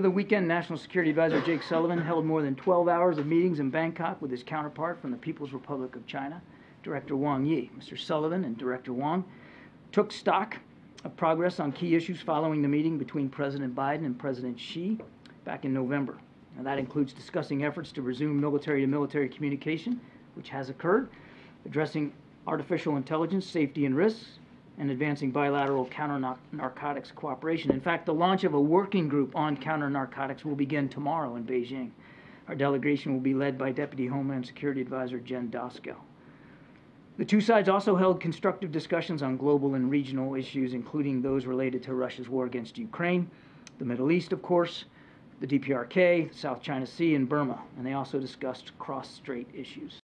Over the weekend, National Security Advisor Jake Sullivan held more than 12 hours of meetings in Bangkok with his counterpart from the People's Republic of China, Director Wang Yi. Mr. Sullivan and Director Wang took stock of progress on key issues following the meeting between President Biden and President Xi back in November. And that includes discussing efforts to resume military to military communication, which has occurred, addressing artificial intelligence, safety and risks, and advancing bilateral counter narcotics cooperation. In fact, the launch of a working group on counter narcotics will begin tomorrow in Beijing. Our delegation will be led by Deputy Homeland Security Advisor Jen Daskal. The two sides also held constructive discussions on global and regional issues, including those related to Russia's war against Ukraine, the Middle East, of course, the DPRK, South China Sea, and Burma, and they also discussed cross-strait issues.